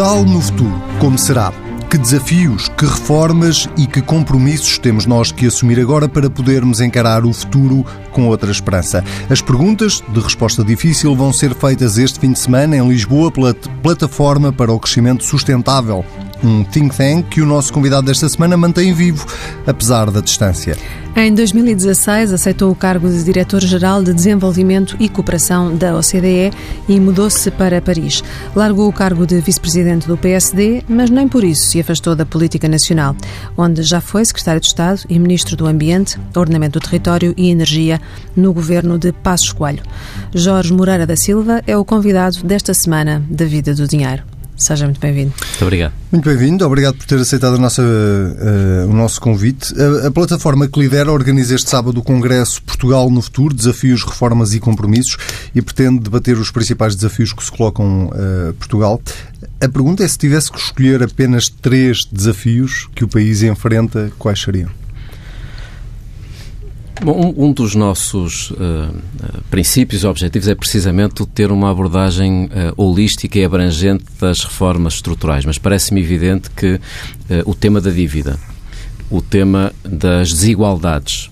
Portugal no futuro, como será? Que desafios, que reformas e que compromissos temos nós que assumir agora para podermos encarar o futuro com outra esperança? As perguntas, de resposta difícil, vão ser feitas este fim de semana em Lisboa pela Plataforma para o Crescimento Sustentável, um think tank que o nosso convidado desta semana mantém vivo, apesar da distância. Em 2016, aceitou o cargo de Diretor-Geral de Desenvolvimento e Cooperação da OCDE e mudou-se para Paris. Largou o cargo de Vice-Presidente do PSD, mas nem por isso se afastou da política nacional, onde já foi Secretário de Estado e Ministro do Ambiente, Ordenamento do Território e Energia no governo de Passos Coelho. Jorge Moreira da Silva é o convidado desta semana da Vida do Dinheiro. Seja muito bem-vindo. Muito obrigado. Muito bem-vindo, obrigado por ter aceitado a nossa, uh, o nosso convite. A, a, plataforma que lidera organiza este sábado o Congresso Portugal no Futuro, Desafios, Reformas e Compromissos e pretende debater os principais desafios que se colocam a uh, Portugal. A pergunta é se tivesse que escolher apenas três desafios que o país enfrenta, quais seriam? Bom, um, dos nossos uh, princípios e objetivos é precisamente ter uma abordagem uh, holística e abrangente das reformas estruturais, mas parece-me evidente que uh, o tema da dívida, o tema das desigualdades,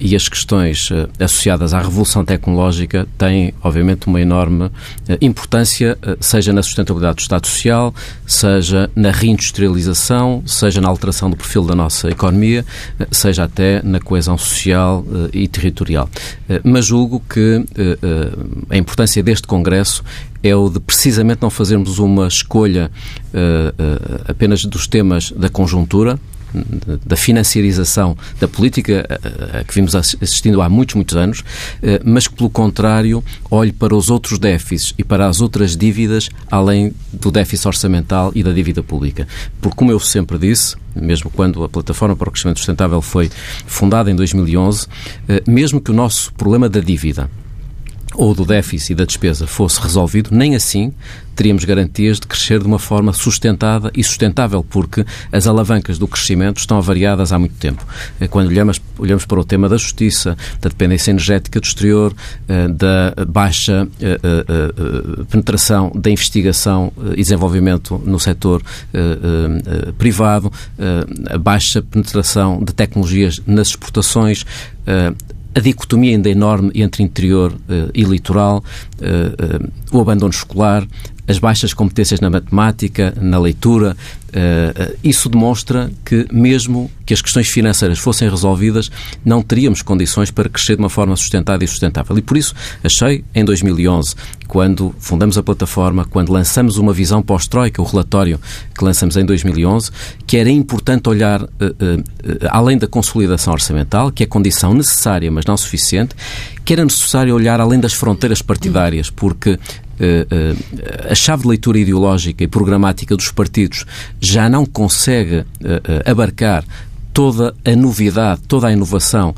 e as questões uh, associadas à revolução tecnológica têm, obviamente, uma enorme uh, importância, seja na sustentabilidade do Estado Social, seja na reindustrialização, seja na alteração do perfil da nossa economia, seja até na coesão social e territorial. mas julgo que a importância deste Congresso é o de precisamente não fazermos uma escolha apenas dos temas da conjuntura, da financiarização da política a, que vimos assistindo há muitos, muitos anos, eh, mas que, pelo contrário, olhe para os outros déficits e para as outras dívidas, além do déficit orçamental e da dívida pública. Porque, como eu sempre disse, mesmo quando a Plataforma para o Crescimento Sustentável foi fundada em 2011, eh, mesmo que o nosso problema da dívida ou do déficit da despesa fosse resolvido, nem assim teríamos garantias de crescer de uma forma sustentada e sustentável, porque as alavancas do crescimento estão avariadas há muito tempo. Eh, quando olhamos, olhamos para o tema da justiça, da dependência energética do exterior, eh, da baixa eh, penetração da investigação e desenvolvimento no setor privado, a baixa penetração de tecnologias nas exportações, a dicotomia ainda enorme entre interior uh, e litoral, uh, o abandono escolar, as baixas competências na matemática, na leitura, uh, isso demonstra que, mesmo que as questões financeiras fossem resolvidas, não teríamos condições para crescer de uma forma sustentada e sustentável. E por isso achei, em 2011, quando fundamos a plataforma, quando lançamos uma visão pós-Troika, o relatório que lançamos em 2011, que era importante olhar uh, uh, além da consolidação orçamental, que é condição necessária, mas não suficiente, que era necessário olhar além das fronteiras partidárias, porque a chave de leitura ideológica e programática dos partidos já não consegue eh, abarcar toda a novidade, toda a inovação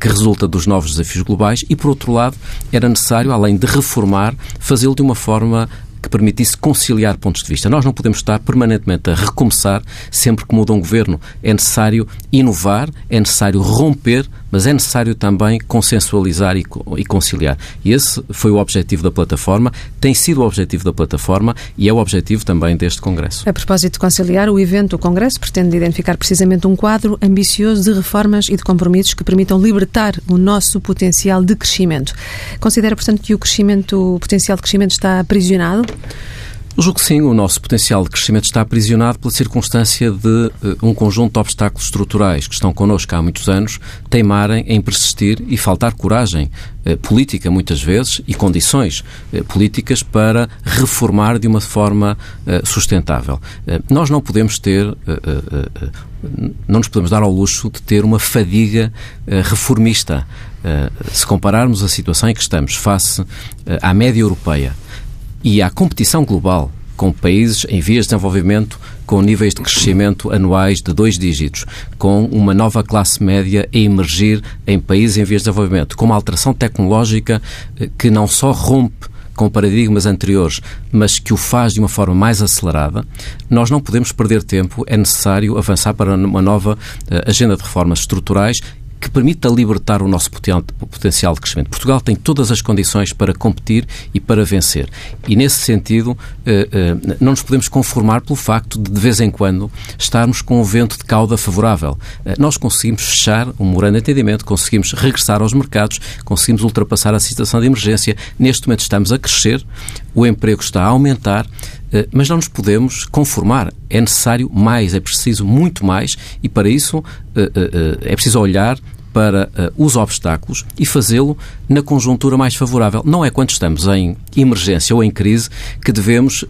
que resulta dos novos desafios globais e, por outro lado, era necessário, além de reformar, fazê-lo de uma forma que permitisse conciliar pontos de vista. Nós não podemos estar permanentemente a recomeçar sempre que muda um governo. É necessário inovar, é necessário romper, mas é necessário também consensualizar e, e conciliar. E esse foi o objetivo da plataforma, tem sido o objetivo da plataforma e é o objetivo também deste Congresso. A propósito de conciliar, o evento do Congresso pretende identificar precisamente um quadro ambicioso de reformas e de compromissos que permitam libertar o nosso potencial de crescimento. Considera, portanto, que o crescimento, o potencial de crescimento está aprisionado? Eu julgo que sim, o nosso potencial de crescimento está aprisionado pela circunstância de uh, um conjunto de obstáculos estruturais que estão connosco há muitos anos teimarem em persistir e faltar coragem uh, política, muitas vezes, e condições uh, políticas para reformar de uma forma sustentável. nós não podemos ter não nos podemos dar ao luxo de ter uma fadiga reformista. se compararmos a situação em que estamos face à média europeia, e à competição global com países em vias de desenvolvimento com níveis de crescimento anuais de dois dígitos, com uma nova classe média a emergir em países em vias de desenvolvimento, com uma alteração tecnológica eh, que não só rompe com paradigmas anteriores, mas que o faz de uma forma mais acelerada, nós não podemos perder tempo, é necessário avançar para uma nova eh, agenda de reformas estruturais que permita libertar o nosso potencial de crescimento. Portugal tem todas as condições para competir e para vencer. E, nesse sentido, eh, eh, não nos podemos conformar pelo facto de, de vez em quando, estarmos com um vento de cauda favorável. Eh, nós conseguimos fechar um memorando de entendimento, conseguimos regressar aos mercados, conseguimos ultrapassar a situação de emergência. Neste momento estamos a crescer, o emprego está a aumentar, mas não nos podemos conformar. É necessário mais, é preciso muito mais e, para isso, é preciso olhar para os obstáculos e fazê-lo na conjuntura mais favorável. Não é quando estamos em emergência ou em crise que devemos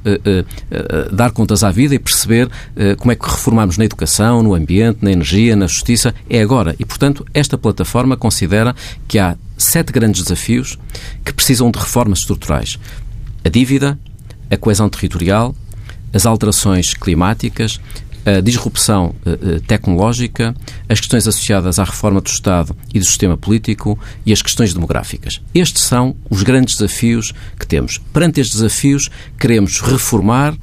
dar contas à vida e perceber como é que reformamos na educação, no ambiente, na energia, na justiça. É agora. E, portanto, esta plataforma considera que há sete grandes desafios que precisam de reformas estruturais: a dívida, a coesão territorial, as alterações climáticas, a disrupção uh, tecnológica, as questões associadas à reforma do Estado e do sistema político e as questões demográficas. Estes são os grandes desafios que temos. Perante estes desafios, queremos reformar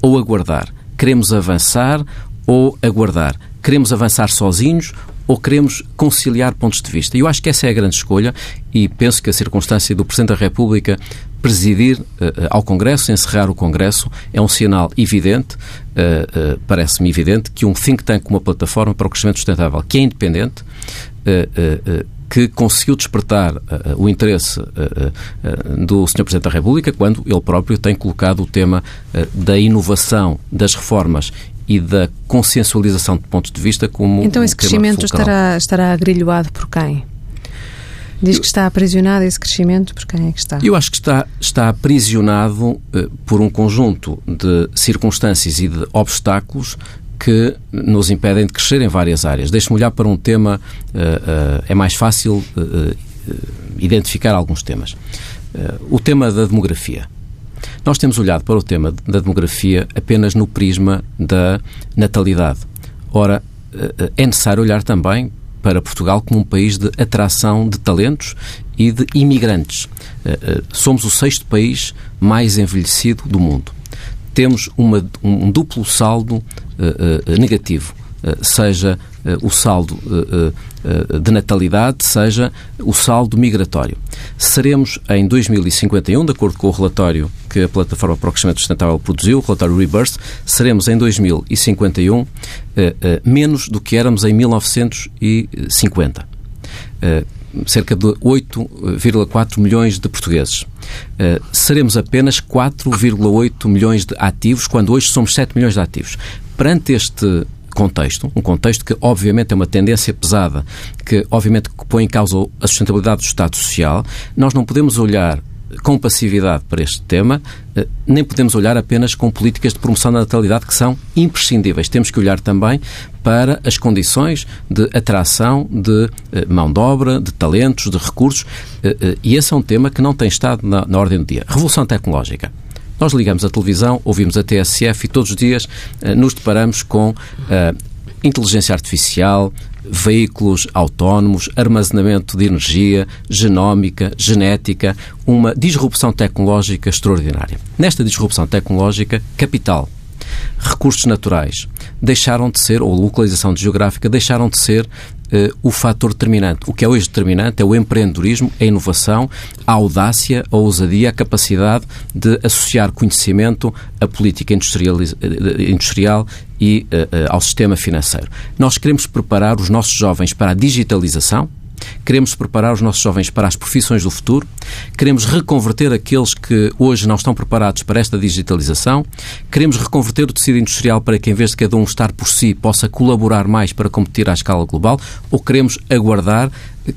ou aguardar. Queremos avançar ou aguardar. Queremos avançar sozinhos ou queremos conciliar pontos de vista? E eu acho que essa é a grande escolha e penso que a circunstância do Presidente da República presidir uh, ao Congresso, encerrar o Congresso, é um sinal evidente, uh, parece-me evidente, que um think tank, uma plataforma para o crescimento sustentável, que é independente, que conseguiu despertar uh, o interesse uh, uh, do Sr. Presidente da República quando ele próprio tem colocado o tema da inovação, das reformas e da consciencialização de pontos de vista como Então esse crescimento estará, estará agrilhoado por quem? Diz que está aprisionado esse crescimento, por quem é que está? Eu acho que está, está aprisionado uh, por um conjunto de circunstâncias e de obstáculos que nos impedem de crescer em várias áreas. Deixe-me olhar para um tema, uh, uh, é mais fácil identificar alguns temas. o tema da demografia. Nós temos olhado para o tema da demografia apenas no prisma da natalidade. Ora, é necessário olhar também para Portugal como um país de atração de talentos e de imigrantes. Eh, eh, somos o sexto país mais envelhecido do mundo. Temos uma, um duplo saldo uh, negativo, seja o saldo de natalidade, seja o saldo migratório. Seremos em 2051, de acordo com o relatório que a Plataforma para o Crescimento Sustentável produziu, o relatório Rebirth, seremos em 2051 uh, uh, menos do que éramos em 1950. Uh, cerca de 8,4 milhões de portugueses. Seremos apenas 4,8 milhões de ativos, quando hoje somos 7 milhões de ativos. Perante este contexto, um contexto que obviamente é uma tendência pesada, que obviamente põe em causa a sustentabilidade do Estado Social, nós não podemos olhar com passividade para este tema, eh, nem podemos olhar apenas com políticas de promoção da natalidade que são imprescindíveis. Temos que olhar também para as condições de atração de eh, mão de obra, de talentos, de recursos, eh, e esse é um tema que não tem estado na, na ordem do dia. Revolução tecnológica. Nós ligamos a televisão, ouvimos a TSF e todos os dias nos deparamos com inteligência artificial, veículos autónomos, armazenamento de energia, genómica, genética, uma disrupção tecnológica extraordinária. Nesta disrupção tecnológica, capital, recursos naturais deixaram de ser, ou localização geográfica, deixaram de ser uh, o fator determinante. O que é hoje determinante é o empreendedorismo, a inovação, a audácia, a ousadia, a capacidade de associar conhecimento à política industrial, eh, industrial e uh, ao sistema financeiro. Nós queremos preparar os nossos jovens para a digitalização, Queremos preparar os nossos jovens para as profissões do futuro, queremos reconverter aqueles que hoje não estão preparados para esta digitalização, queremos reconverter o tecido industrial para que, em vez de cada um estar por si, possa colaborar mais para competir à escala global, ou queremos aguardar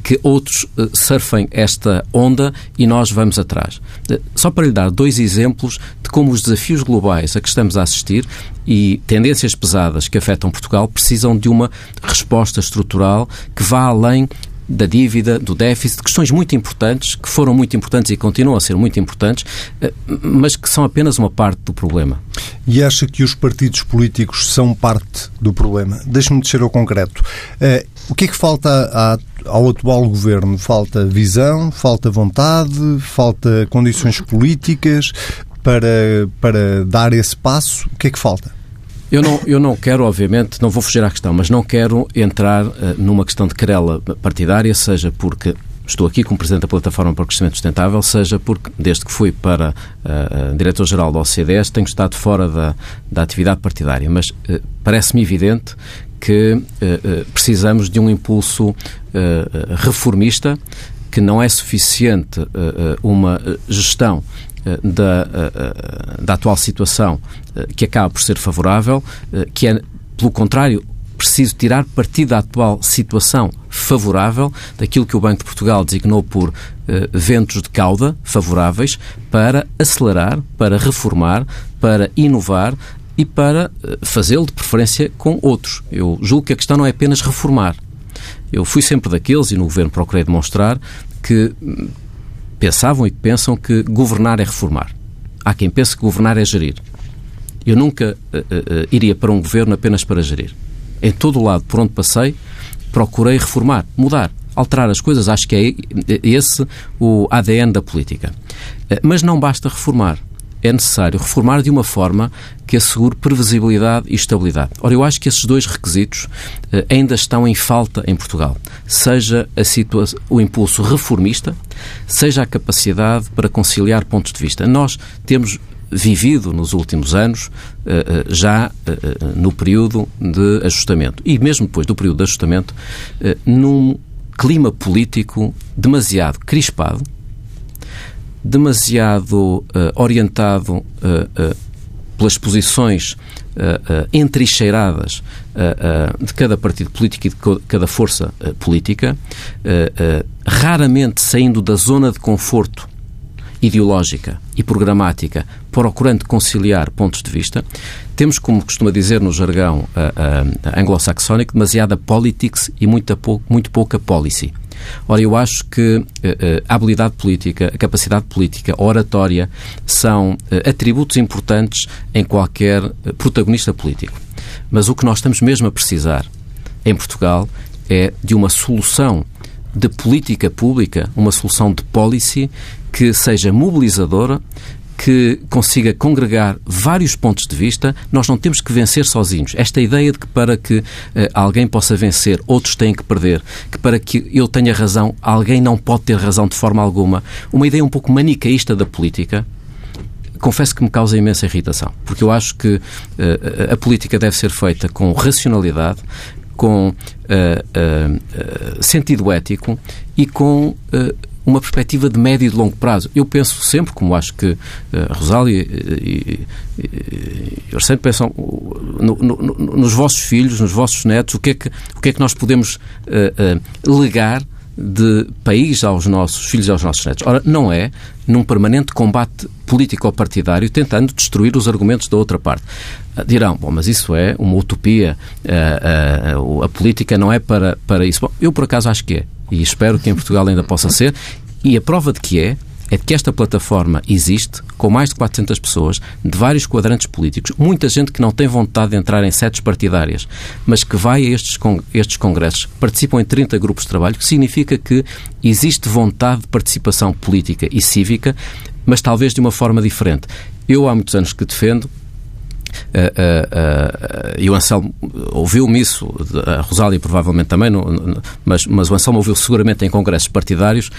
que outros uh, surfem esta onda e nós vamos atrás. Uh, só para lhe dar dois exemplos de como os desafios globais a que estamos a assistir e tendências pesadas que afetam Portugal precisam de uma resposta estrutural que vá além da dívida, do déficit, questões muito importantes, que foram muito importantes e continuam a ser muito importantes, eh, mas que são apenas uma parte do problema. E acha que os partidos políticos são parte do problema? Deixe-me descer ao concreto. Eh, o que é que falta ao atual governo? Falta visão, falta vontade, falta condições políticas para, para dar esse passo? O que é que falta? Eu não, eu não quero, obviamente, não vou fugir à questão, mas não quero entrar uh, numa questão de querela partidária, seja porque estou aqui como Presidente da Plataforma para o Crescimento Sustentável, seja porque, desde que fui para uh, Diretor-Geral da OCDE, tenho estado fora da, da atividade partidária. Mas uh, parece-me evidente que uh, precisamos de um impulso reformista, que não é suficiente uma gestão da, da atual situação que acaba por ser favorável, que é, pelo contrário, preciso tirar partido da atual situação favorável, daquilo que o Banco de Portugal designou por ventos de cauda favoráveis, para acelerar, para reformar, para inovar e para fazê-lo de preferência com outros. Eu julgo que a questão não é apenas reformar. Eu fui sempre daqueles, e no governo procurei demonstrar, que hum, pensavam e pensam que governar é reformar. Há quem pense que governar é gerir. Eu nunca uh, uh, iria para um governo apenas para gerir em todo o lado por onde passei, procurei reformar, mudar, alterar as coisas. Acho que é esse o ADN da política. Mas não basta reformar. É necessário reformar de uma forma que assegure previsibilidade e estabilidade. Ora, eu acho que esses dois requisitos eh, ainda estão em falta em Portugal. Seja o impulso reformista, seja a capacidade para conciliar pontos de vista. Nós temos vivido nos últimos anos, eh, eh, já no período de ajustamento. E mesmo depois do período de ajustamento, num clima político demasiado crispado, demasiado orientado pelas posições uh, entrincheiradas de cada partido político e de cada força política, raramente saindo da zona de conforto ideológica e programática, procurando conciliar pontos de vista, temos, como costuma dizer no jargão uh, uh, anglo-saxónico, demasiada politics e muita pou, muito pouca policy. Ora, eu acho que uh, a habilidade política, a capacidade política, a oratória são uh, atributos importantes em qualquer protagonista político. Mas o que nós estamos mesmo a precisar em Portugal é de uma solução de política pública, uma solução de policy que seja mobilizadora, que consiga congregar vários pontos de vista, nós não temos que vencer sozinhos. Esta ideia de que para que uh, alguém possa vencer, outros têm que perder, que para que eu tenha razão, alguém não pode ter razão de forma alguma, uma ideia um pouco manicaísta da política, confesso que me causa imensa irritação, porque eu acho que uh, a política deve ser feita com racionalidade, com uh, uh, sentido ético e com uma perspectiva de médio e de longo prazo. Eu penso sempre, como acho que a Rosália e, e, e sempre pensam no, no, nos vossos filhos, nos vossos netos, o que é que, o que, é que nós podemos uh, uh, legar de país aos nossos filhos e aos nossos netos. Ora, não é num permanente combate político-partidário tentando destruir os argumentos da outra parte. Dirão, bom, mas isso é uma utopia, a, a, a política não é para, para isso. Bom, eu por acaso acho que é e espero que em Portugal ainda possa ser, e a prova de que é, é que esta plataforma existe com mais de 400 pessoas de vários quadrantes políticos, muita gente que não tem vontade de entrar em sedes partidárias, mas que vai a estes, estes congressos, participam em 30 grupos de trabalho, que significa que existe vontade de participação política e cívica, mas talvez de uma forma diferente. Eu há muitos anos que defendo Uh, uh, uh, e o Anselmo ouviu-me isso, a Rosália provavelmente também, mas, mas o Anselmo ouviu seguramente em congressos partidários.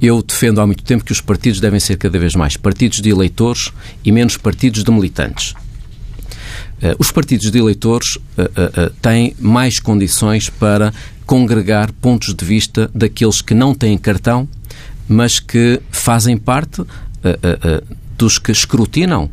Eu defendo há muito tempo que os partidos devem ser cada vez mais partidos de eleitores e menos partidos de militantes. os partidos de eleitores têm mais condições para congregar pontos de vista daqueles que não têm cartão, mas que fazem parte dos que escrutinam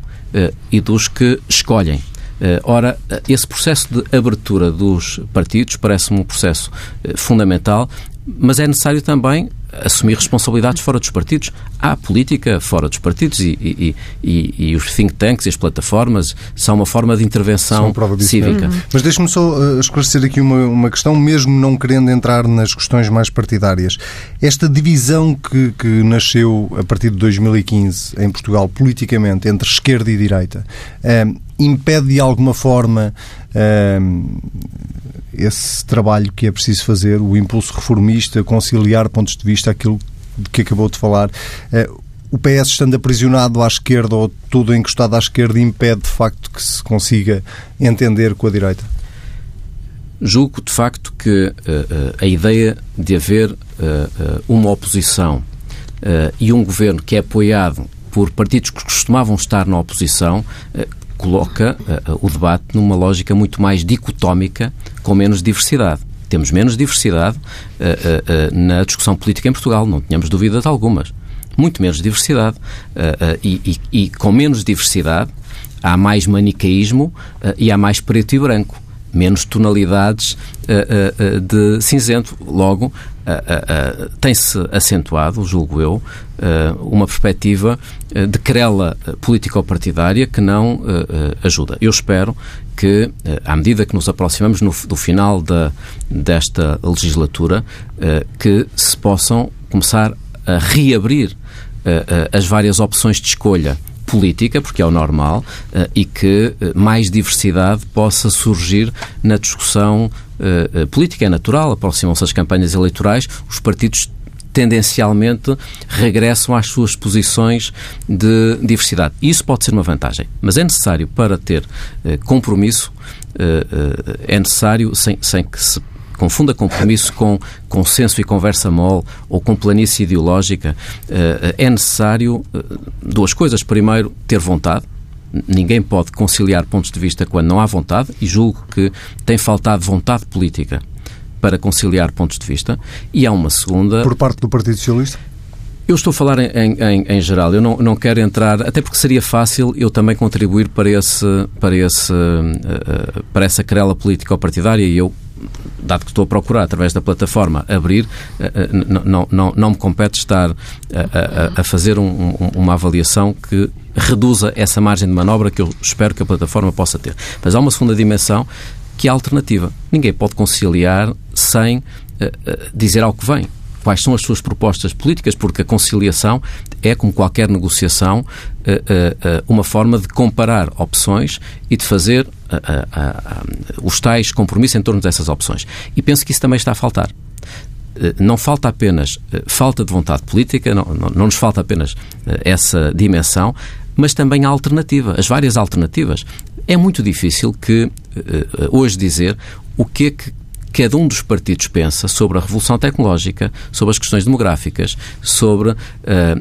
e dos que escolhem. Uh, ora, esse processo de abertura dos partidos parece-me um processo fundamental, mas é necessário também assumir responsabilidades fora dos partidos. Há política fora dos partidos e, e, e, e os think tanks e as plataformas são uma forma de intervenção cívica. Uhum. Mas deixe-me só uh, esclarecer aqui uma, uma questão, mesmo não querendo entrar nas questões mais partidárias. Esta divisão que, que nasceu a partir de 2015 em Portugal, politicamente, entre esquerda e direita, uh, impede de alguma forma uh, esse trabalho que é preciso fazer, o impulso reformista, conciliar pontos de vista, aquilo que acabou de falar. Uh, o PS estando aprisionado à esquerda ou tudo encostado à esquerda impede de facto que se consiga entender com a direita? Julgo de facto que uh, uh, a ideia de haver uh, uma oposição e um governo que é apoiado por partidos que costumavam estar na oposição coloca o debate numa lógica muito mais dicotómica, com menos diversidade. Temos menos diversidade na discussão política em Portugal, não tínhamos dúvidas algumas. Muito menos diversidade. E, e, e, com menos diversidade há mais manicaísmo e há mais preto e branco menos tonalidades uh, uh, de cinzento. Logo, uh, tem-se acentuado, julgo eu, uma perspectiva de querela político-partidária que não ajuda. Eu espero que, à medida que nos aproximamos no, do final da, desta legislatura, que se possam começar a reabrir as várias opções de escolha política, porque é o normal, uh, e que uh, mais diversidade possa surgir na discussão uh, política. É natural, aproximam-se as campanhas eleitorais, os partidos tendencialmente regressam às suas posições de diversidade. Isso pode ser uma vantagem, mas é necessário para ter compromisso, é necessário, sem, sem que se confunda compromisso com consenso e conversa mole ou com planície ideológica, eh, é necessário eh, duas coisas. Primeiro, ter vontade. Ninguém pode conciliar pontos de vista quando não há vontade, e julgo que tem faltado vontade política para conciliar pontos de vista. E há uma segunda. Por parte do Partido Socialista? Eu estou a falar em, em, em, geral, eu não, não quero entrar, até porque seria fácil eu também contribuir para, esse, para, esse, uh, para essa querela político-partidária e eu dado que estou a procurar através da plataforma abrir, eh, eh, não, não, não me compete estar a, a, a fazer um, um, uma avaliação que reduza essa margem de manobra que eu espero que a plataforma possa ter. Mas há uma segunda dimensão que é a alternativa. Ninguém pode conciliar sem dizer ao que vem quais são as suas propostas políticas, porque a conciliação é, como qualquer negociação, eh, eh, eh, uma forma de comparar opções e de fazer os tais compromissos em torno dessas opções. E penso que isso também está a faltar não falta apenas falta de vontade política, não, não, nos falta apenas essa dimensão, mas também a alternativa, as várias alternativas. É muito difícil que hoje dizer o que é que cada um dos partidos pensa sobre a revolução tecnológica, sobre as questões demográficas, sobre uh,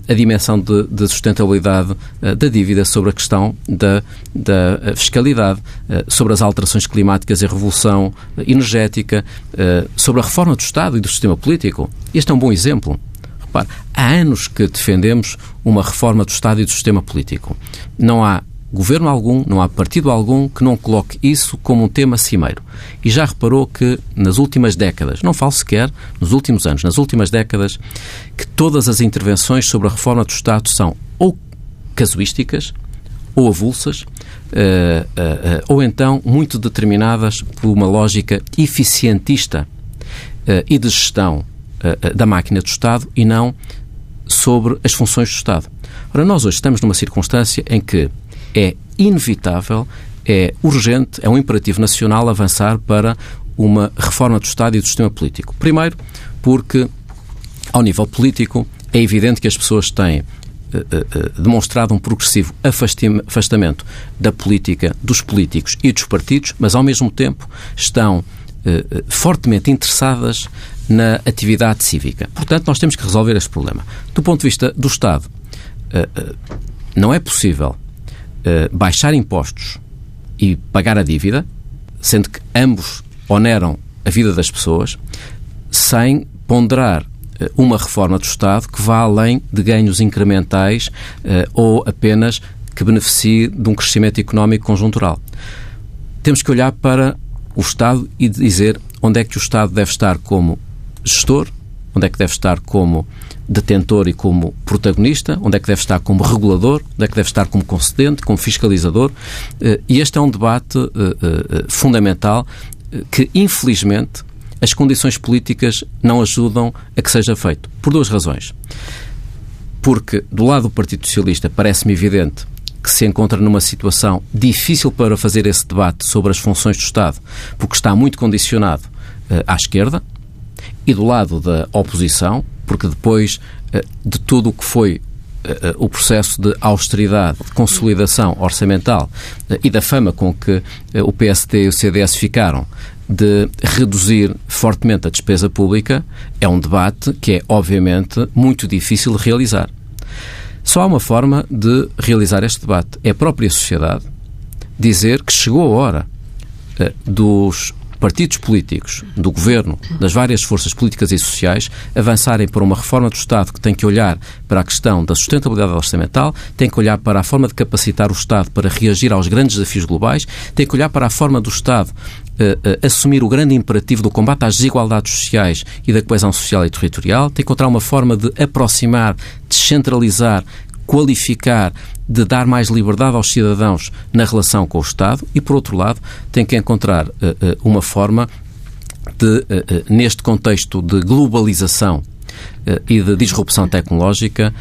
a dimensão de, de sustentabilidade uh, da dívida, sobre a questão da, da eh, fiscalidade, uh, sobre as alterações climáticas e a revolução energética, sobre a reforma do Estado e do sistema político. Este é um bom exemplo. Repare, há anos que defendemos uma reforma do Estado e do sistema político. Não há governo algum, não há partido algum que não coloque isso como um tema cimeiro. E já reparou que nas últimas décadas, não falo sequer nos últimos anos, nas últimas décadas, que todas as intervenções sobre a reforma do Estado são ou casuísticas, ou avulsas, uh, uh, uh, ou então muito determinadas por uma lógica eficientista e de gestão da máquina do Estado e não sobre as funções do Estado. Ora, nós hoje estamos numa circunstância em que é inevitável, é urgente, é um imperativo nacional avançar para uma reforma do Estado e do sistema político. Primeiro, porque, ao nível político, é evidente que as pessoas têm uh, uh, demonstrado um progressivo afastamento da política, dos políticos e dos partidos, mas, ao mesmo tempo, estão uh, fortemente interessadas na atividade cívica. Portanto, nós temos que resolver este problema. Do ponto de vista do Estado, não é possível eh, baixar impostos e pagar a dívida, sendo que ambos oneram a vida das pessoas, sem ponderar uh, uma reforma do Estado que vá além de ganhos incrementais uh, ou apenas que beneficie de um crescimento económico conjuntural. Temos que olhar para o Estado e dizer onde é que o Estado deve estar como gestor, onde é que deve estar como detentor e como protagonista, onde é que deve estar como regulador, onde é que deve estar como concedente, como fiscalizador. Eh, e este é um debate eh, eh, fundamental que, infelizmente, as condições políticas não ajudam a que seja feito. Por duas razões. Porque, do lado do Partido Socialista, parece-me evidente que se encontra numa situação difícil para fazer esse debate sobre as funções do Estado, porque está muito condicionado à esquerda, e do lado da oposição, porque depois eh, de tudo o que foi o processo de austeridade, de consolidação orçamental e da fama com que o PSD e o CDS ficaram de reduzir fortemente a despesa pública é um debate que é, obviamente, muito difícil de realizar. Só há uma forma de realizar este debate. É a própria sociedade dizer que chegou a hora dos partidos políticos, do governo, das várias forças políticas e sociais avançarem para uma reforma do Estado que tem que olhar para a questão da sustentabilidade orçamental, tem que olhar para a forma de capacitar o Estado para reagir aos grandes desafios globais, tem que olhar para a forma do Estado Uh, uh, assumir o grande imperativo do combate às desigualdades sociais e da coesão social e territorial, tem que encontrar uma forma de aproximar, descentralizar, qualificar, de dar mais liberdade aos cidadãos na relação com o Estado e, por outro lado, tem que encontrar uh, uh, uma forma de, uh, neste contexto de globalização e de disrupção tecnológica,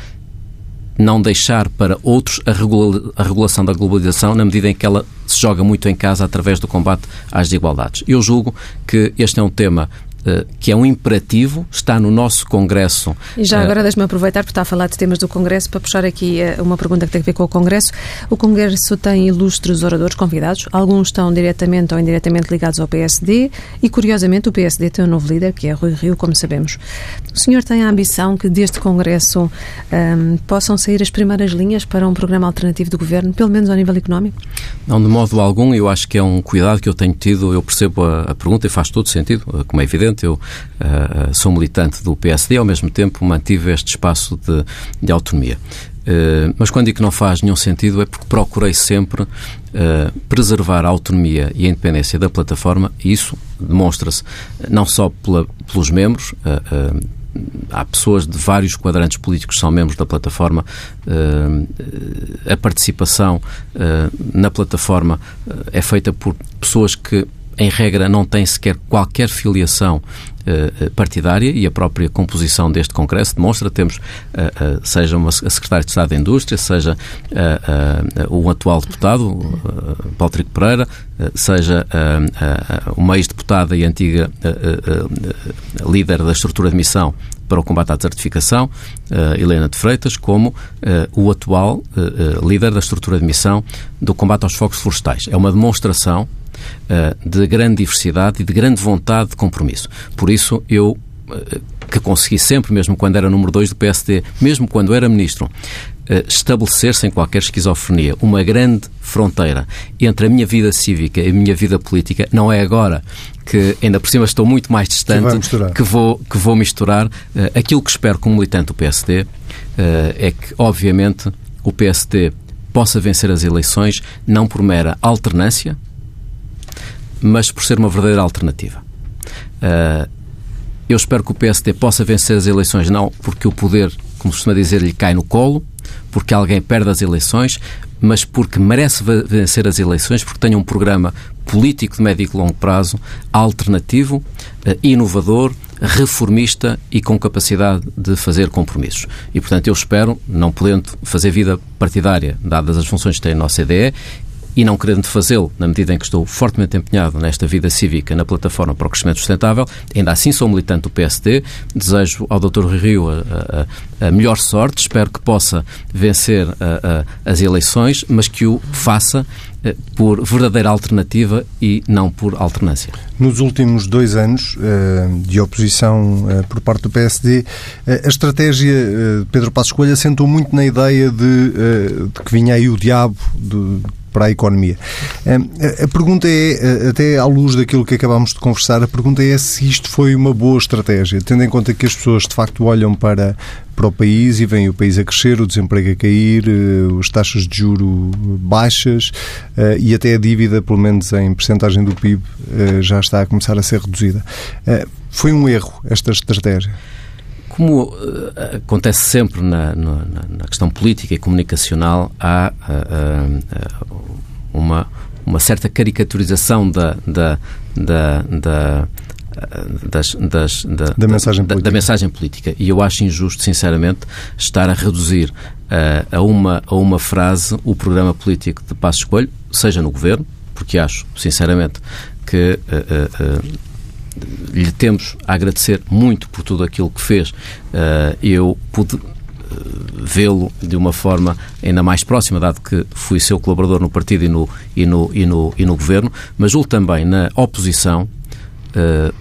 não deixar para outros a, regula a regulação da globalização na medida em que ela se joga muito em casa através do combate às desigualdades. Eu julgo que este é um tema que é um imperativo, está no nosso Congresso. E já agora uh, deixe-me aproveitar, porque está a falar de temas do Congresso, para puxar aqui uh, uma pergunta que tem a ver com o Congresso. O Congresso tem ilustres oradores convidados, alguns estão diretamente ou indiretamente ligados ao PSD e, curiosamente, o PSD tem um novo líder, que é Rui Rio, como sabemos. O senhor tem a ambição que deste Congresso um, ehm, possam sair as primeiras linhas para um programa alternativo do Governo, pelo menos ao nível económico? Não, de modo algum, eu acho que é um cuidado que eu tenho tido, eu percebo a, a pergunta e faz todo sentido, como é evidente, eu uh, sou militante do PSD, ao mesmo tempo mantive este espaço de, de autonomia. Uh, mas quando digo que não faz nenhum sentido é porque procurei sempre uh, preservar a autonomia e a independência da plataforma e isso demonstra-se não só pela, pelos membros, uh, há pessoas de vários quadrantes políticos que são membros da plataforma. a participação na plataforma é feita por pessoas que em regra, não tem sequer qualquer filiação uh, partidária e a própria composição deste Congresso demonstra. Temos, uh, seja uma, a Secretária de Estado da Indústria, seja o atual deputado, Paulo Trico Pereira, seja uma ex-deputada e antiga líder da estrutura de missão para o combate à desertificação, Helena de Freitas, como o atual líder da estrutura de missão do combate aos focos florestais. É uma demonstração de grande diversidade e de grande vontade de compromisso. Por isso, eu que consegui sempre, mesmo quando era número 2 do PSD, mesmo quando era ministro, estabelecer sem qualquer esquizofrenia uma grande fronteira entre a minha vida cívica e a minha vida política, não é agora que ainda por cima estou muito mais distante que, vou, que vou misturar. Aquilo que espero como militante do PSD é que, obviamente, o PSD possa vencer as eleições não por mera alternância, mas por ser uma verdadeira alternativa. Uh, eu espero que o PSD possa vencer as eleições não porque o poder, como se costuma dizer, lhe cai no colo, porque alguém perde as eleições, mas porque merece vencer as eleições, porque tem um programa político de médio e longo prazo alternativo, eh, inovador, reformista e com capacidade de fazer compromissos. E, portanto, eu espero, não podendo fazer vida partidária, dadas as funções que tem a nossa IDE, e não querendo fazê-lo, na medida em que estou fortemente empenhado nesta vida cívica na plataforma para o crescimento sustentável, ainda assim sou militante do PSD, desejo ao Dr. Rio a, a, a melhor sorte, espero que possa vencer a, as eleições, mas que o faça eh, por verdadeira alternativa e não por alternância. Nos últimos dois anos eh, de oposição eh, por parte do PSD, a estratégia de Pedro Passos Coelho assentou muito na ideia de, de que vinha aí o diabo de para a economia. A pergunta é, até à luz daquilo que acabámos de conversar, a pergunta é se isto foi uma boa estratégia, tendo em conta que as pessoas de facto olham para, para o país e vem o país a crescer, o desemprego a cair, eh, as taxas de juro baixas eh, e até a dívida, pelo menos em percentagem do PIB, eh, já está a começar a ser reduzida. Foi um erro esta estratégia? Como uh, acontece sempre na, na, na, questão política e comunicacional, há uh, uh, uma, uma certa caricaturização da, da, da, da das, das, da, da, mensagem da, da, mensagem política. E eu acho injusto, sinceramente, estar a reduzir uh, a, uma, a uma frase o programa político de Passos Coelho, seja no governo, porque acho, sinceramente, que uh, uh, lhe temos a agradecer muito por tudo aquilo que fez. Uh, eu pude uh, vê-lo de uma forma ainda mais próxima, dado que fui seu colaborador no partido e no, e no, e no, e no governo, mas julgo também na oposição, Uh,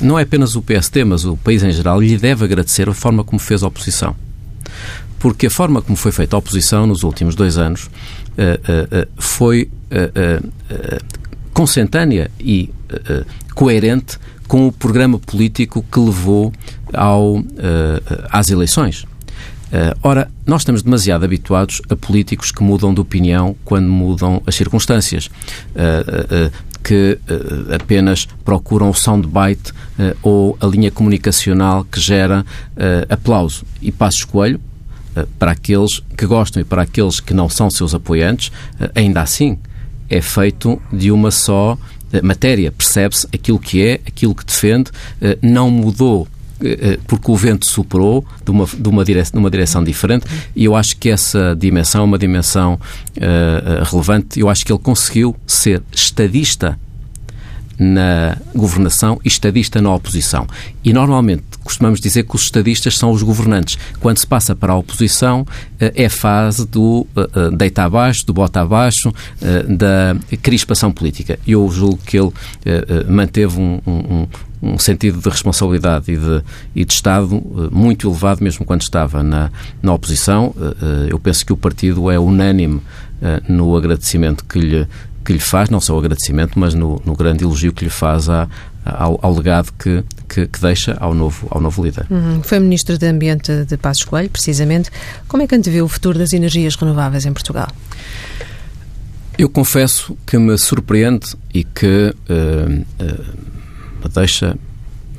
não é apenas o PST, mas o país em geral, lhe deve agradecer a forma como fez a oposição. Porque a forma como foi feita a oposição nos últimos dois anos uh, foi consentânea e coerente com o programa político que levou ao, às eleições. Ora, nós estamos demasiado habituados a políticos que mudam de opinião quando mudam as circunstâncias. Que apenas procuram o soundbite ou a linha comunicacional que gera aplauso. E Passos Coelho, para aqueles que gostam e para aqueles que não são seus apoiantes, ainda assim é feito de uma só matéria. Percebe-se aquilo que é, aquilo que defende, não mudou eh, eh, porque o vento soprou de uma, de uma, direção, direção diferente e eu acho que essa dimensão é uma dimensão uh, relevante. Eu acho que ele conseguiu ser estadista na governação e estadista na oposição. E normalmente costumamos dizer que os estadistas são os governantes. Quando se passa para a oposição, é fase do deita abaixo, do bota abaixo, da crispação política. Eu julgo que ele manteve um, um, um sentido de responsabilidade e de, e de Estado eh, muito elevado, mesmo quando estava na, na oposição. Eh, eh, eu penso que o partido é unânime no agradecimento que lhe, que lhe faz, não só o agradecimento, mas no, no grande elogio que lhe faz à, ao, ao, legado que, que, que, deixa ao novo, ao novo líder. Uhum. Foi Ministro de Ambiente de Passos Coelho, precisamente. Como é que antevê o futuro das energias renováveis em Portugal? Eu confesso que me surpreende e que uh, uh, me deixa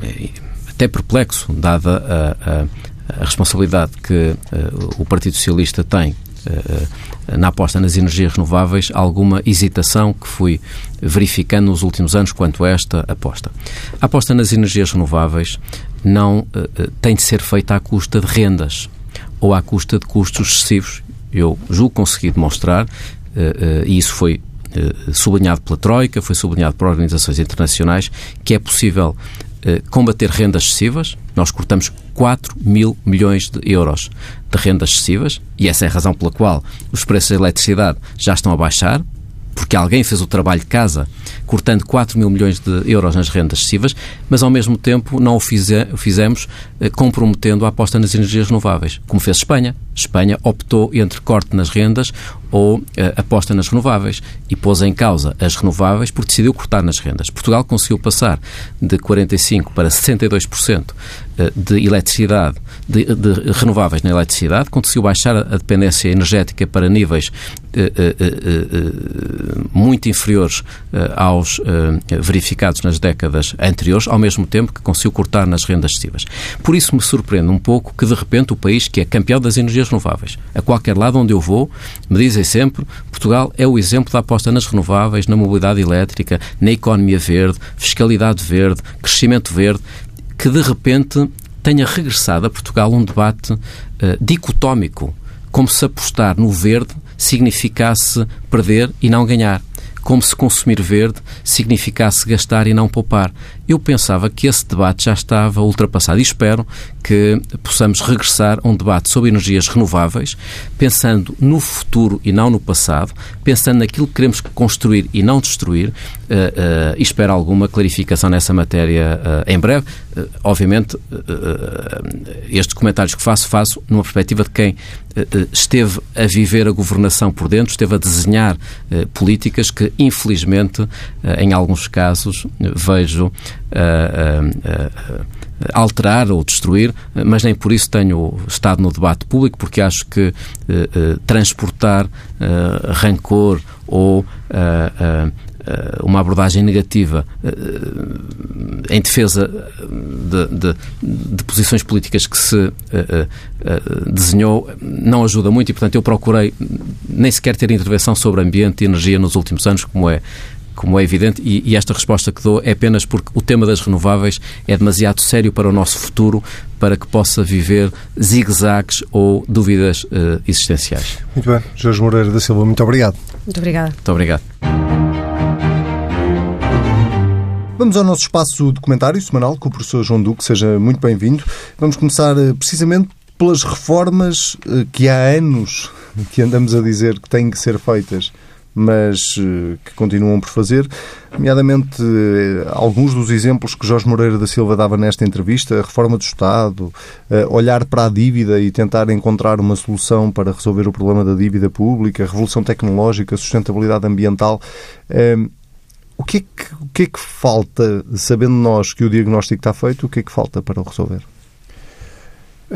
é, até perplexo, dada a, a, a responsabilidade que uh, o Partido Socialista tem na aposta nas energias renováveis, alguma hesitação que fui verificando nos últimos anos quanto a esta aposta. A aposta nas energias renováveis não uh, tem de ser feita à custa de rendas ou à custa de custos excessivos. Eu julgo conseguir demonstrar, e isso foi eh, sublinhado pela Troika, foi sublinhado por organizações internacionais, que é possível eh, combater rendas excessivas. Nós cortamos 4 mil milhões de euros de rendas excessivas e essa é a razão pela qual os preços da eletricidade já estão a baixar, porque alguém fez o trabalho de casa cortando 4 mil milhões de euros nas rendas excessivas, mas ao mesmo tempo não o fizemos eh, comprometendo a aposta nas energias renováveis, como fez Espanha. Espanha optou entre corte nas rendas ou eh, aposta nas renováveis e pôs em causa as renováveis porque decidiu cortar nas rendas. Portugal conseguiu passar de 45% para 62% eh, de eletricidade, de, de, renováveis na eletricidade, conseguiu baixar a dependência energética para níveis eh, muito inferiores aos verificados nas décadas anteriores, ao mesmo tempo que conseguiu cortar nas rendas excessivas. Por isso me surpreende um pouco que, de repente, o país que é campeão das energias renováveis, a qualquer lado onde eu vou, me dizem sempre Portugal é o exemplo da aposta nas renováveis, na mobilidade elétrica, na economia verde, fiscalidade verde, crescimento verde que de repente tenha regressado a Portugal um debate uh, dicotómico, como se apostar no verde significasse perder e não ganhar como se consumir verde significasse gastar e não poupar. Eu pensava que esse debate já estava ultrapassado e espero que possamos regressar a um debate sobre energias renováveis, pensando no futuro e não no passado, pensando naquilo que queremos construir e não destruir, uh, uh, e espero alguma clarificação nessa matéria uh, em breve. obviamente, estes comentários que faço, faço numa perspectiva de quem esteve a viver a governação por dentro, esteve a desenhar políticas que, infelizmente, em alguns casos, vejo alterar ou destruir, mas nem por isso tenho estado no debate público, porque acho que transportar rancor ou uma abordagem negativa em defesa de, de, de, posições políticas que se desenhou não ajuda muito e, portanto, eu procurei nem sequer ter intervenção sobre ambiente e energia nos últimos anos, como é como é evidente, e, e, esta resposta que dou é apenas porque o tema das renováveis é demasiado sério para o nosso futuro para que possa viver zigue-zagues ou dúvidas uh, existenciais. Muito bem. Jorge Moreira da Silva, muito obrigado. Muito obrigada. Muito obrigado. Vamos ao nosso espaço documentário semanal com o professor João Duque. Seja muito bem-vindo. Vamos começar eh, precisamente pelas reformas que há anos que andamos a dizer que têm que ser feitas mas eh, que continuam por fazer, nomeadamente eh, alguns dos exemplos que Jorge Moreira da Silva dava nesta entrevista, a reforma do Estado, eh, olhar para a dívida e tentar encontrar uma solução para resolver o problema da dívida pública, a revolução tecnológica, a sustentabilidade ambiental. O que, é que, o que é que falta, sabendo nós que o diagnóstico está feito, o que é que falta para o resolver?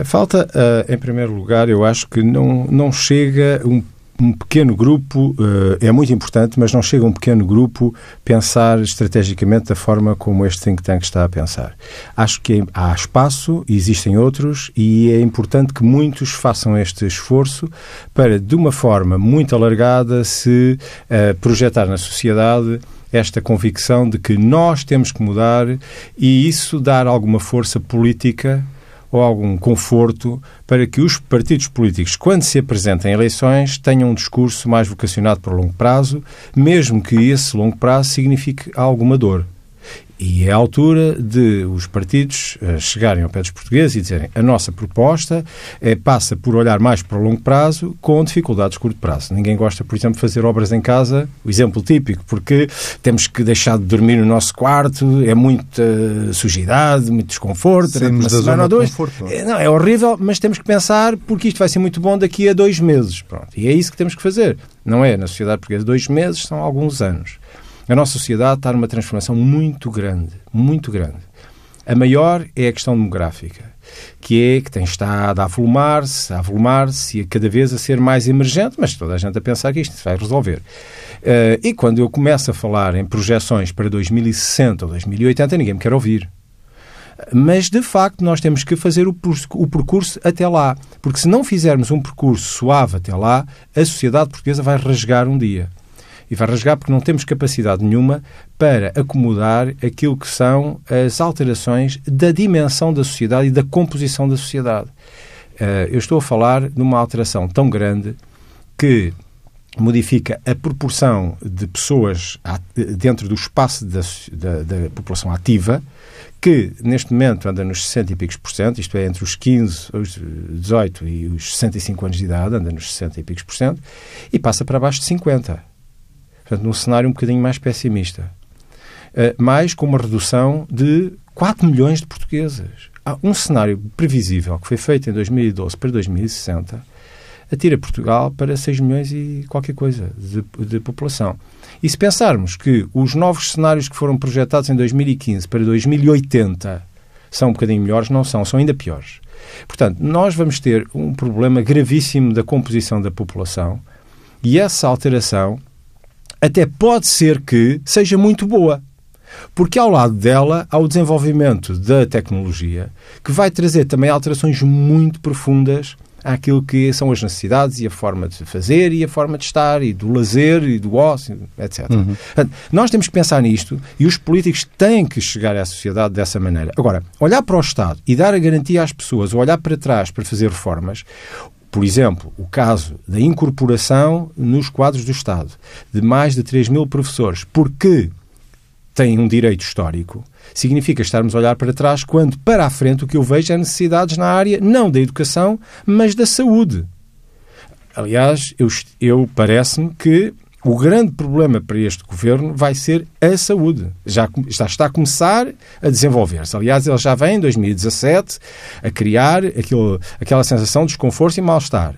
Falta, em primeiro lugar, eu acho que não, não chega um um pequeno grupo uh, é muito importante, mas não chega um pequeno grupo pensar estrategicamente da forma como este think tank está a pensar. Acho que há espaço, existem outros, e é importante que muitos façam este esforço para, de uma forma muito alargada, se uh, projetar na sociedade esta convicção de que nós temos que mudar e isso dar alguma força política ou algum conforto para que os partidos políticos, quando se apresentem em eleições, tenham um discurso mais vocacionado para o longo prazo, mesmo que esse longo prazo signifique alguma dor. E é a altura de os partidos uh, chegarem ao pé dos portugueses e dizerem a nossa proposta é, passa por olhar mais para o longo prazo com dificuldades de curto prazo. Ninguém gosta, por exemplo, de fazer obras em casa, o exemplo típico, porque temos que deixar de dormir no nosso quarto, é muita sujidade, muito desconforto, uma semana ou dois. É, não, é horrível, mas temos que pensar porque isto vai ser muito bom daqui a dois meses. Pronto. E é isso que temos que fazer. Não é na sociedade portuguesa dois meses, são alguns anos. A nossa sociedade está numa transformação muito grande, muito grande. A maior é a questão demográfica, que é que tem estado a avolumar-se, a avolumar-se e cada vez a ser mais emergente, mas toda a gente a pensar que isto se vai resolver. Uh, e quando eu começo a falar em projeções para 2060 ou 2080, ninguém me quer ouvir. Mas, de facto, nós temos que fazer o percurso até lá. Porque se não fizermos um percurso suave até lá, a sociedade portuguesa vai rasgar um dia e vai rasgar porque não temos capacidade nenhuma para acomodar aquilo que são as alterações da dimensão da sociedade e da composição da sociedade. Eh, eu estou a falar de uma alteração tão grande que modifica a proporção de pessoas dentro do espaço da, da, da, população ativa, que neste momento anda nos 60 e picos por cento, isto é, entre os 15, os 18 e os 65 anos de idade, anda nos 60 e picos por cento, e passa para baixo de 50. Portanto, num cenário um bocadinho mais pessimista. Uh, mais com uma redução de 4 milhões de portuguesas. Há um cenário previsível que foi feito em 2012 para 2060 atira Portugal para 6 milhões e qualquer coisa de, de, população. E se pensarmos que os novos cenários que foram projetados em 2015 para 2080 são um bocadinho melhores, não são, são ainda piores. Portanto, nós vamos ter um problema gravíssimo da composição da população e essa alteração até pode ser que seja muito boa. Porque ao lado dela há o desenvolvimento da tecnologia, que vai trazer também alterações muito profundas àquilo que são as necessidades e a forma de fazer e a forma de estar e do lazer e do ócio, etc. Uhum. Portanto, nós temos que pensar nisto e os políticos têm que chegar à sociedade dessa maneira. Agora, olhar para o Estado e dar a garantia às pessoas, ou olhar para trás para fazer reformas, por exemplo, o caso da incorporação nos quadros do Estado de mais de 3 mil professores, porque têm um direito histórico, significa estarmos a olhar para trás quando, para a frente, o que eu vejo é necessidades na área não da educação, mas da saúde. Aliás, eu, eu parece-me que o grande problema para este governo vai ser a saúde. Já, já está a começar a desenvolver-se. Aliás, ele já vem em 2017 a criar aquilo, aquela sensação de desconforto e mal-estar.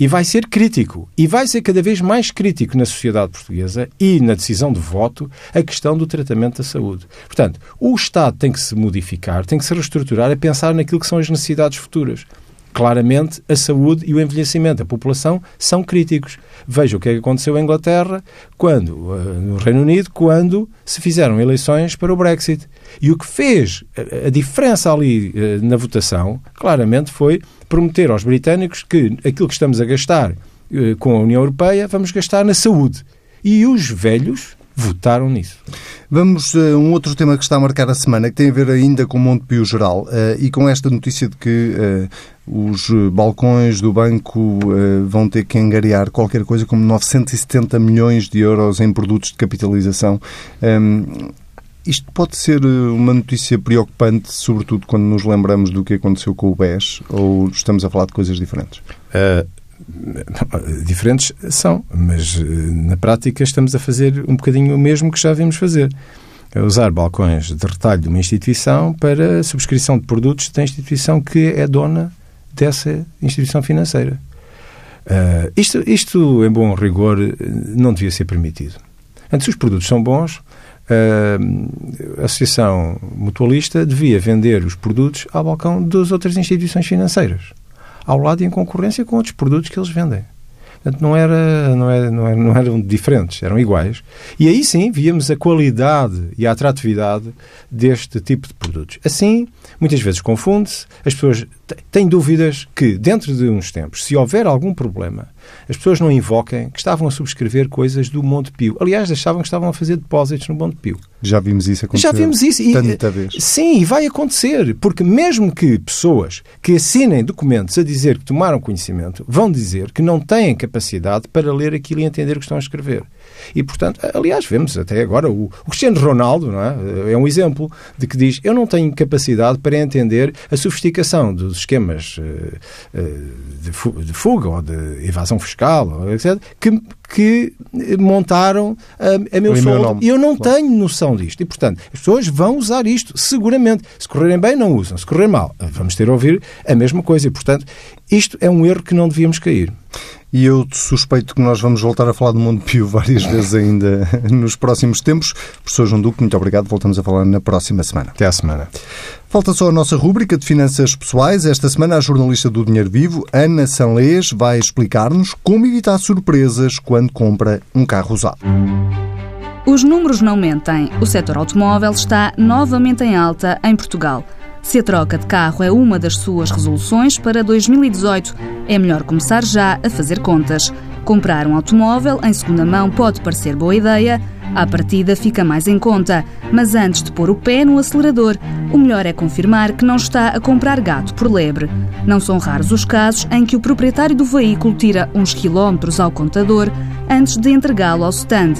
E vai ser crítico. E vai ser cada vez mais crítico na sociedade portuguesa e na decisão de voto a questão do tratamento da saúde. Portanto, o Estado tem que se modificar, tem que se reestruturar a pensar naquilo que são as necessidades futuras claramente a saúde e o envelhecimento da população são críticos. Veja o que, é que aconteceu em Inglaterra, quando, uh, no Reino Unido, quando se fizeram eleições para o Brexit. E o que fez a, a diferença ali na votação, claramente, foi prometer aos britânicos que aquilo que estamos a gastar com a União Europeia, vamos gastar na saúde. E os velhos votaram nisso. Vamos a um outro tema que está a marcar a semana, que tem a ver ainda com o Montepio Geral uh, e com esta notícia de que uh, os balcões do banco uh, vão ter que angariar qualquer coisa como 970 milhões de euros em produtos de capitalização. Um, Isto pode ser uma notícia preocupante, sobretudo quando nos lembramos do que aconteceu com o BES, ou estamos a falar de coisas diferentes? Uh, diferentes são, mas na prática estamos a fazer um bocadinho o mesmo que já vimos fazer. É usar balcões de retalho de uma instituição para subscrição de produtos da instituição que é dona dessa instituição financeira. Uh, isto, isto, em bom rigor, não devia ser permitido. Antes, os produtos são bons, uh, a Associação Mutualista devia vender os produtos ao balcão das outras instituições financeiras, ao lado e em concorrência com outros produtos que eles vendem. Portanto, não, era, não, era, não, eram, não eram diferentes, eram iguais. E aí sim víamos a qualidade e a atratividade deste tipo de produtos. Assim, muitas vezes confunde-se, as pessoas têm dúvidas que, dentro de uns tempos, se houver algum problema, as pessoas não invoquem que estavam a subscrever coisas do Monte Pio. Aliás, achavam que estavam a fazer depósitos no Monte Pio. Já vimos isso acontecer. Já vimos isso. E, tanta vez. Sim, e vai acontecer. Porque mesmo que pessoas que assinem documentos a dizer que tomaram conhecimento, vão dizer que não têm capacidade para ler aquilo e entender o que estão a escrever. E, portanto, aliás, vemos até agora o, o Cristiano Ronaldo não é? é um exemplo de que diz eu não tenho capacidade para entender a sofisticação dos esquemas uh, uh, de, fuga ou de evasão fiscal, etc., que, que montaram a, a meu soldo. E eu não claro. tenho noção disto. E, portanto, as pessoas vão usar isto, seguramente. Se correrem bem, não usam. Se correr mal, vamos ter a ouvir a mesma coisa. E, portanto, isto é um erro que não devíamos cair. E eu suspeito que nós vamos voltar a falar do Mundo Pio várias vezes ainda nos próximos tempos. Professor João Duque, muito obrigado. Voltamos a falar na próxima semana. Até à semana. Falta só a nossa rúbrica de finanças pessoais. Esta semana, a jornalista do Dinheiro Vivo, Ana Sanlês, vai explicar-nos como evitar surpresas quando compra um carro usado. Os números não mentem. O setor automóvel está novamente em alta em Portugal. Se a troca de carro é uma das suas resoluções para 2018, é melhor começar já a fazer contas. Comprar um automóvel em segunda mão pode parecer boa ideia, à partida fica mais em conta, mas antes de pôr o pé no acelerador, o melhor é confirmar que não está a comprar gato por lebre. Não são raros os casos em que o proprietário do veículo tira uns quilómetros ao contador antes de entregá-lo ao stand.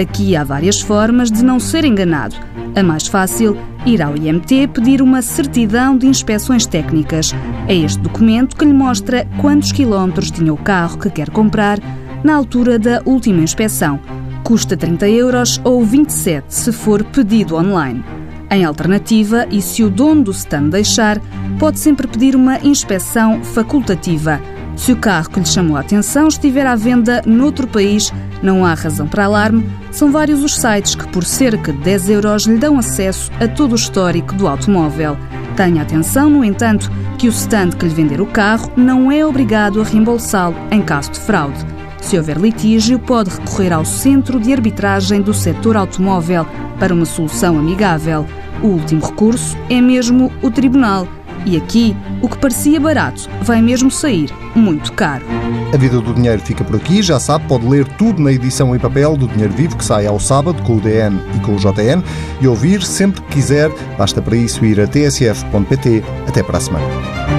Aqui há várias formas de não ser enganado. A mais fácil, ir ao IMT pedir uma certidão de inspeções técnicas. É este documento que lhe mostra quantos quilómetros tinha o carro que quer comprar na altura da última inspeção. Custa 30 euros ou 27 se for pedido online. Em alternativa, e se o dono do stand deixar, pode sempre pedir uma inspeção facultativa. Se o carro que lhe chamou a atenção estiver à venda noutro país, não há razão para alarme. São vários os sites que, por cerca de 10 euros, lhe dão acesso a todo o histórico do automóvel. Tenha atenção, no entanto, que o stand que lhe vender o carro não é obrigado a reembolsá-lo em caso de fraude. Se houver litígio, pode recorrer ao Centro de Arbitragem do Setor Automóvel para uma solução amigável. O último recurso é mesmo o Tribunal e aqui, o que parecia barato vai mesmo sair muito caro. A vida do dinheiro fica por aqui. Já sabe, pode ler tudo na edição em papel do Dinheiro Vivo, que sai ao sábado com o DN e com o JN, e ouvir sempre que quiser. Basta para isso ir a tsf.pt. Até para a semana.